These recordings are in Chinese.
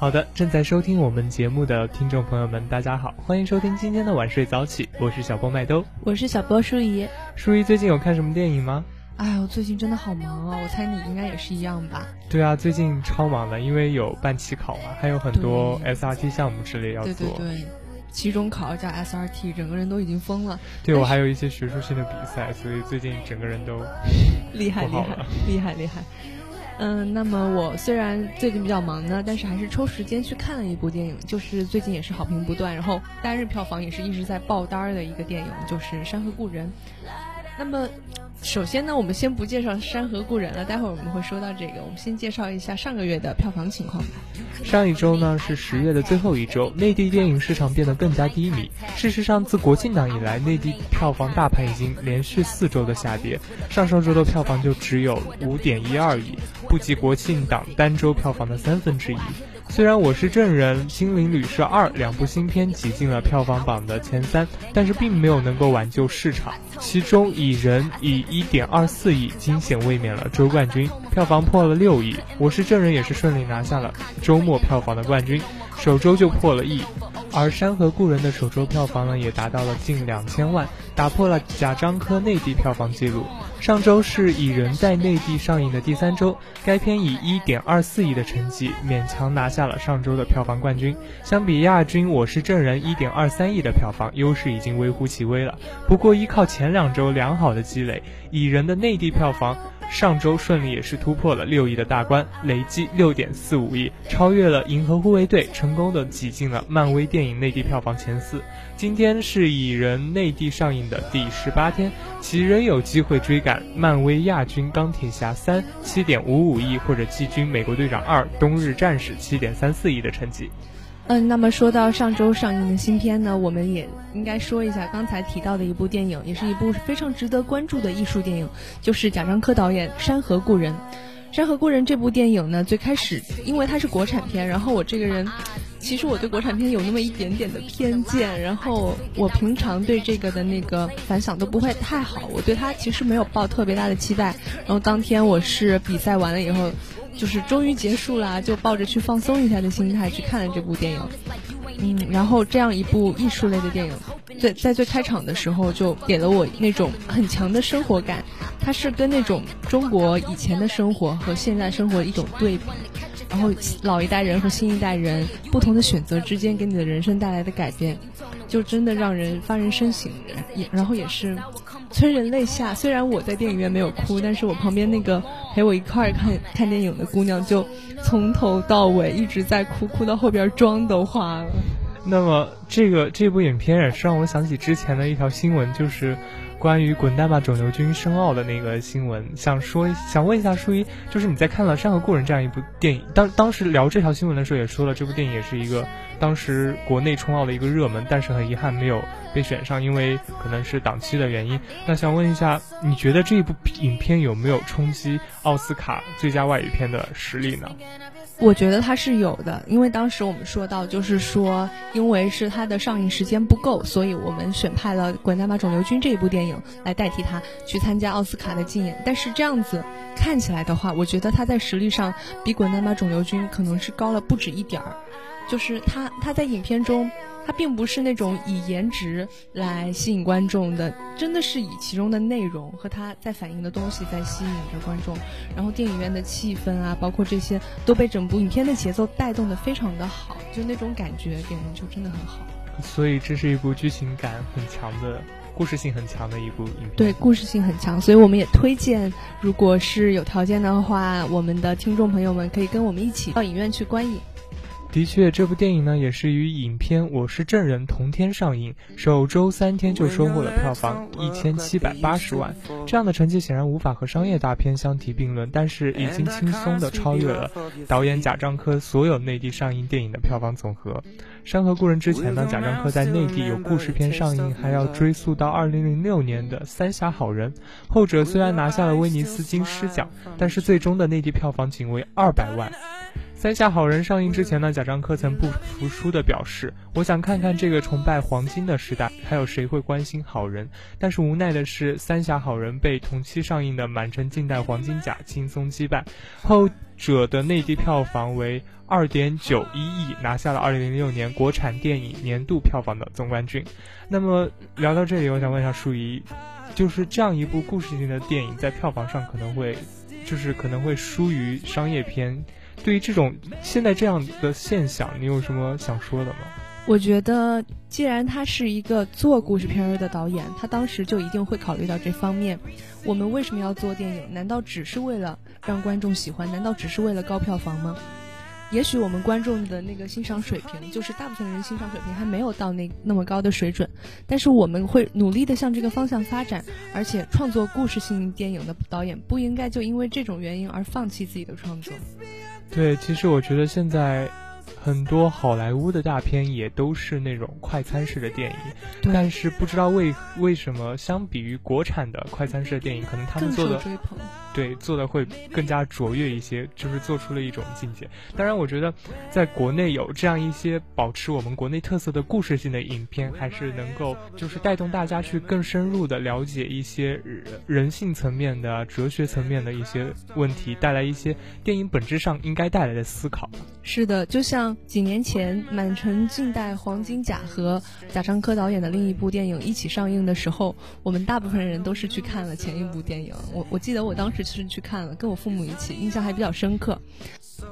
好的，正在收听我们节目的听众朋友们，大家好，欢迎收听今天的晚睡早起，我是小波麦兜，我是小波舒怡。舒怡最近有看什么电影吗？哎，我最近真的好忙啊，我猜你应该也是一样吧？对啊，最近超忙的，因为有办期考嘛，还有很多 SRT 项目之类要做。对对对，期中考加 SRT，整个人都已经疯了。对我还有一些学术性的比赛，所以最近整个人都厉害厉害厉害厉害。嗯，那么我虽然最近比较忙呢，但是还是抽时间去看了一部电影，就是最近也是好评不断，然后单日票房也是一直在爆单的一个电影，就是《山河故人》。那么。首先呢，我们先不介绍《山河故人》了，待会儿我们会说到这个。我们先介绍一下上个月的票房情况吧。上一周呢是十月的最后一周，内地电影市场变得更加低迷。事实上，自国庆档以来，内地票房大盘已经连续四周的下跌，上上周的票房就只有五点一二亿，不及国庆档单周票房的三分之一。虽然我是证人、精灵旅社二两部新片挤进了票房榜的前三，但是并没有能够挽救市场。其中，蚁人以一点二四亿惊险卫冕了周冠军，票房破了六亿。我是证人也是顺利拿下了周末票房的冠军，首周就破了亿。而《山河故人》的首周票房呢，也达到了近两千万，打破了贾樟柯内地票房纪录。上周是《蚁人》在内地上映的第三周，该片以一点二四亿的成绩勉强拿下了上周的票房冠军。相比亚军《我是证人》一点二三亿的票房，优势已经微乎其微了。不过依靠前两周良好的积累，《蚁人》的内地票房。上周顺利也是突破了六亿的大关，累计六点四五亿，超越了《银河护卫队》，成功的挤进了漫威电影内地票房前四。今天是蚁人内地上映的第十八天，其仍有机会追赶漫威亚军《钢铁侠三》七点五五亿，或者季军《美国队长二：冬日战士》七点三四亿的成绩。嗯，那么说到上周上映的新片呢，我们也应该说一下刚才提到的一部电影，也是一部非常值得关注的艺术电影，就是贾樟柯导演《山河故人》。《山河故人》这部电影呢，最开始因为它是国产片，然后我这个人其实我对国产片有那么一点点的偏见，然后我平常对这个的那个反响都不会太好，我对它其实没有抱特别大的期待。然后当天我是比赛完了以后。就是终于结束了，就抱着去放松一下的心态去看了这部电影。嗯，然后这样一部艺术类的电影，在在最开场的时候就给了我那种很强的生活感。它是跟那种中国以前的生活和现在生活的一种对比，然后老一代人和新一代人不同的选择之间给你的人生带来的改变，就真的让人发人深省，也然后也是。催人泪下。虽然我在电影院没有哭，但是我旁边那个陪我一块儿看看电影的姑娘，就从头到尾一直在哭，哭到后边妆都花了。那么，这个这部影片也是让我想起之前的一条新闻，就是。关于滚蛋吧肿瘤君申奥的那个新闻，想说想问一下舒一，就是你在看了《山河故人》这样一部电影，当当时聊这条新闻的时候也说了，这部电影也是一个当时国内冲奥的一个热门，但是很遗憾没有被选上，因为可能是档期的原因。那想问一下，你觉得这部影片有没有冲击奥斯卡最佳外语片的实力呢？我觉得他是有的，因为当时我们说到，就是说，因为是他的上映时间不够，所以我们选派了《滚蛋吧肿瘤君》这一部电影来代替他去参加奥斯卡的竞演。但是这样子看起来的话，我觉得他在实力上比《滚蛋吧肿瘤君》可能是高了不止一点儿，就是他他在影片中。它并不是那种以颜值来吸引观众的，真的是以其中的内容和它在反映的东西在吸引着观众。然后电影院的气氛啊，包括这些都被整部影片的节奏带动的非常的好，就那种感觉给人就真的很好。所以这是一部剧情感很强的、故事性很强的一部影片。对，故事性很强，所以我们也推荐，如果是有条件的话，我们的听众朋友们可以跟我们一起到影院去观影。的确，这部电影呢也是与影片《我是证人》同天上映，首周三天就收获了票房一千七百八十万。这样的成绩显然无法和商业大片相提并论，但是已经轻松的超越了导演贾樟柯所有内地上映电影的票房总和。《山河故人》之前呢，贾樟柯在内地有故事片上映，还要追溯到二零零六年的《三峡好人》，后者虽然拿下了威尼斯金狮奖，但是最终的内地票房仅为二百万。《三峡好人》上映之前呢，贾樟柯曾不服输地表示：“我想看看这个崇拜黄金的时代，还有谁会关心好人？”但是无奈的是，《三峡好人》被同期上映的《满城尽带黄金甲》轻松击败。后者的内地票房为二点九一亿，拿下了二零零六年国产电影年度票房的总冠军。那么聊到这里，我想问一下舒怡，就是这样一部故事性的电影，在票房上可能会，就是可能会输于商业片。对于这种现在这样的现象，你有什么想说的吗？我觉得，既然他是一个做故事片儿的导演，他当时就一定会考虑到这方面。我们为什么要做电影？难道只是为了让观众喜欢？难道只是为了高票房吗？也许我们观众的那个欣赏水平，就是大部分人欣赏水平还没有到那那么高的水准，但是我们会努力的向这个方向发展。而且，创作故事性电影的导演不应该就因为这种原因而放弃自己的创作。对，其实我觉得现在。很多好莱坞的大片也都是那种快餐式的电影，但是不知道为为什么，相比于国产的快餐式的电影，可能他们做的。对，做的会更加卓越一些，就是做出了一种境界。当然，我觉得在国内有这样一些保持我们国内特色的故事性的影片，还是能够就是带动大家去更深入的了解一些人性层面的、哲学层面的一些问题，带来一些电影本质上应该带来的思考。是的，就像几年前《满城尽带黄金甲》和贾樟柯导演的另一部电影一起上映的时候，我们大部分人都是去看了前一部电影。我我记得我当时。是去看了，跟我父母一起，印象还比较深刻。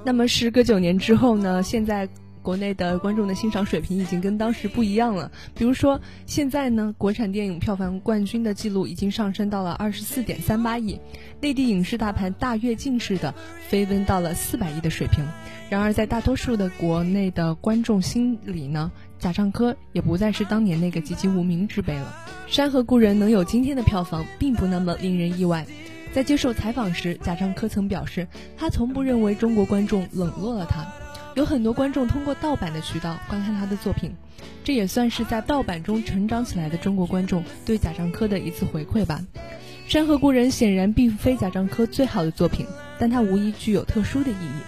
那么时隔九年之后呢？现在国内的观众的欣赏水平已经跟当时不一样了。比如说，现在呢，国产电影票房冠军的记录已经上升到了二十四点三八亿，内地影视大盘大跃进式的飞奔到了四百亿的水平。然而，在大多数的国内的观众心里呢，贾樟柯也不再是当年那个籍籍无名之辈了。《山河故人》能有今天的票房，并不那么令人意外。在接受采访时，贾樟柯曾表示，他从不认为中国观众冷落了他。有很多观众通过盗版的渠道观看他的作品，这也算是在盗版中成长起来的中国观众对贾樟柯的一次回馈吧。《山河故人》显然并非贾樟柯最好的作品，但它无疑具有特殊的意义。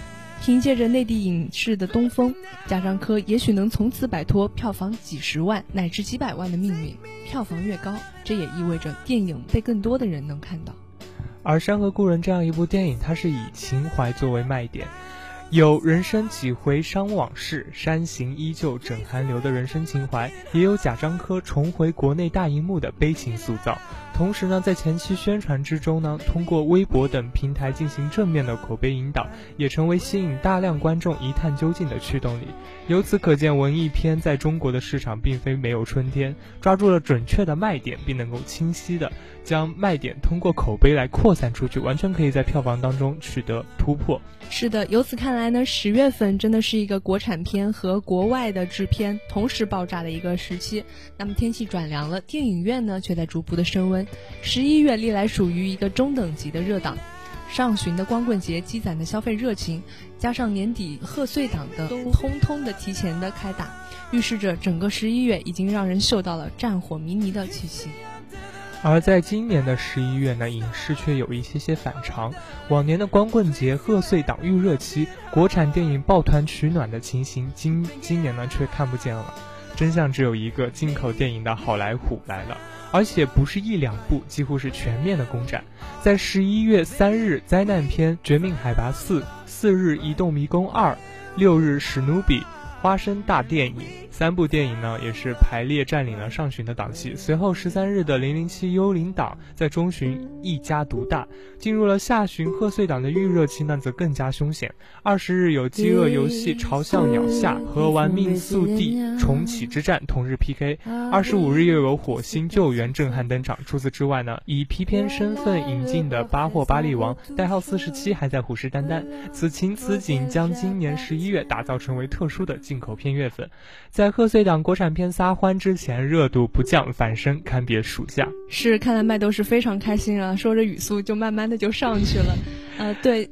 凭借着内地影视的东风，贾樟柯也许能从此摆脱票房几十万乃至几百万的命运。票房越高，这也意味着电影被更多的人能看到。而《山河故人》这样一部电影，它是以情怀作为卖点，有人生几回伤往事，山行依旧枕寒流的人生情怀，也有贾樟柯重回国内大荧幕的悲情塑造。同时呢，在前期宣传之中呢，通过微博等平台进行正面的口碑引导，也成为吸引大量观众一探究竟的驱动力。由此可见，文艺片在中国的市场并非没有春天，抓住了准确的卖点，并能够清晰的将卖点通过口碑来扩散出去，完全可以在票房当中取得突破。是的，由此看来呢，十月份真的是一个国产片和国外的制片同时爆炸的一个时期。那么天气转凉了，电影院呢却在逐步的升温。十一月历来属于一个中等级的热档，上旬的光棍节积攒的消费热情，加上年底贺岁档的通通的提前的开打，预示着整个十一月已经让人嗅到了战火迷离的气息。而在今年的十一月呢，影视却有一些些反常。往年的光棍节、贺岁档预热期，国产电影抱团取暖的情形，今今年呢却看不见了。真相只有一个：进口电影的好莱坞来了。而且不是一两部，几乎是全面的攻占。在十一月三日，灾难片《绝命海拔四》；四日，《移动迷宫二》；六日，《史努比》。花生大电影三部电影呢，也是排列占领了上旬的档期。随后十三日的《零零七幽灵党》在中旬一家独大，进入了下旬贺岁档的预热期呢，则更加凶险。二十日有《饥饿游戏》嘲笑鸟下和《玩命速递》重启之战同日 PK。二十五日又有《火星救援》震撼登场。除此之外呢，以皮片身份引进的《巴霍巴利王》代号四十七还在虎视眈眈。此情此景将今年十一月打造成为特殊的。口片月份，在贺岁档国产片撒欢之前，热度不降反升，堪比暑假。是，看来麦兜是非常开心啊，说着语速就慢慢的就上去了。呃，对。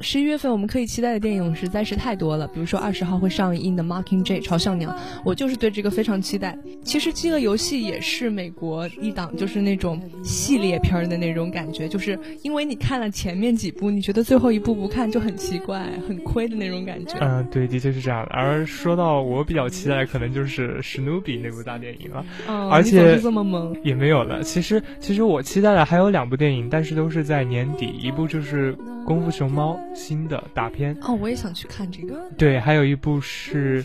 十一月份我们可以期待的电影实在是太多了，比如说二十号会上映的《Mockingjay》嘲笑鸟，我就是对这个非常期待。其实《饥饿游戏》也是美国一档，就是那种系列片的那种感觉，就是因为你看了前面几部，你觉得最后一部不看就很奇怪、很亏的那种感觉。嗯，对，的确是这样的。而说到我比较期待，可能就是史努比那部大电影了。嗯，而且这么猛也没有了。其实，其实我期待的还有两部电影，但是都是在年底，一部就是。功夫熊猫》新的大片。哦，我也想去看这个。对，还有一部是，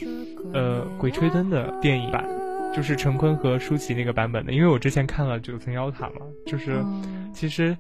呃，《鬼吹灯》的电影版，就是陈坤和舒淇那个版本的。因为我之前看了《九层妖塔》嘛，就是其实。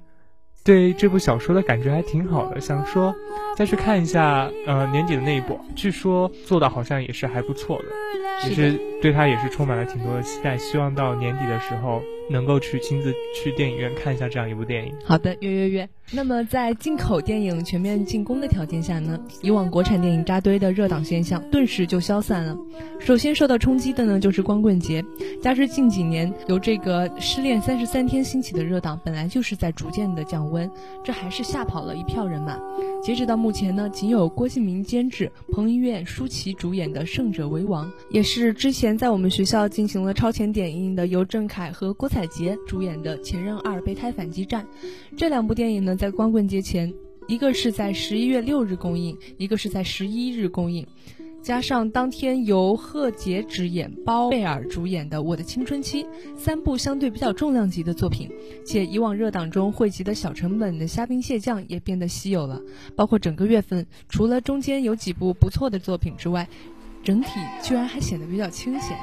对这部小说的感觉还挺好的，想说再去看一下，呃，年底的那一部，据说做的好像也是还不错的，也是对他也是充满了挺多的期待，希望到年底的时候。能够去亲自去电影院看一下这样一部电影。好的，约约约。那么在进口电影全面进攻的条件下呢，以往国产电影扎堆的热档现象顿时就消散了。首先受到冲击的呢就是光棍节，加之近几年由这个失恋三十三天兴起的热档本来就是在逐渐的降温，这还是吓跑了一票人马。截止到目前呢，仅有郭敬明监制、彭于晏、舒淇主演的《胜者为王》，也是之前在我们学校进行了超前点映的由郑凯和郭彩洁主演的《前任二：备胎反击战》。这两部电影呢，在光棍节前，一个是在十一月六日公映，一个是在十一日公映。加上当天由贺洁执演、包贝尔主演的《我的青春期》，三部相对比较重量级的作品，且以往热档中汇集的小成本的虾兵蟹将也变得稀有了。包括整个月份，除了中间有几部不错的作品之外，整体居然还显得比较清闲。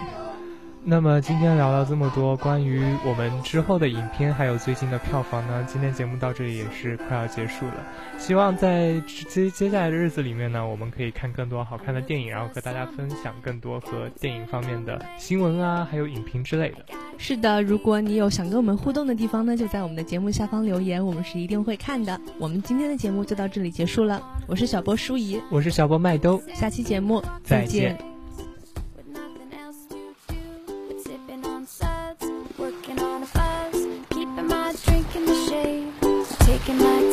那么今天聊了这么多关于我们之后的影片，还有最近的票房呢，今天节目到这里也是快要结束了。希望在接接下来的日子里面呢，我们可以看更多好看的电影，然后和大家分享更多和电影方面的新闻啊，还有影评之类的。是的，如果你有想跟我们互动的地方呢，就在我们的节目下方留言，我们是一定会看的。我们今天的节目就到这里结束了，我是小波舒怡，我是小波麦兜，下期节目再见。Looking like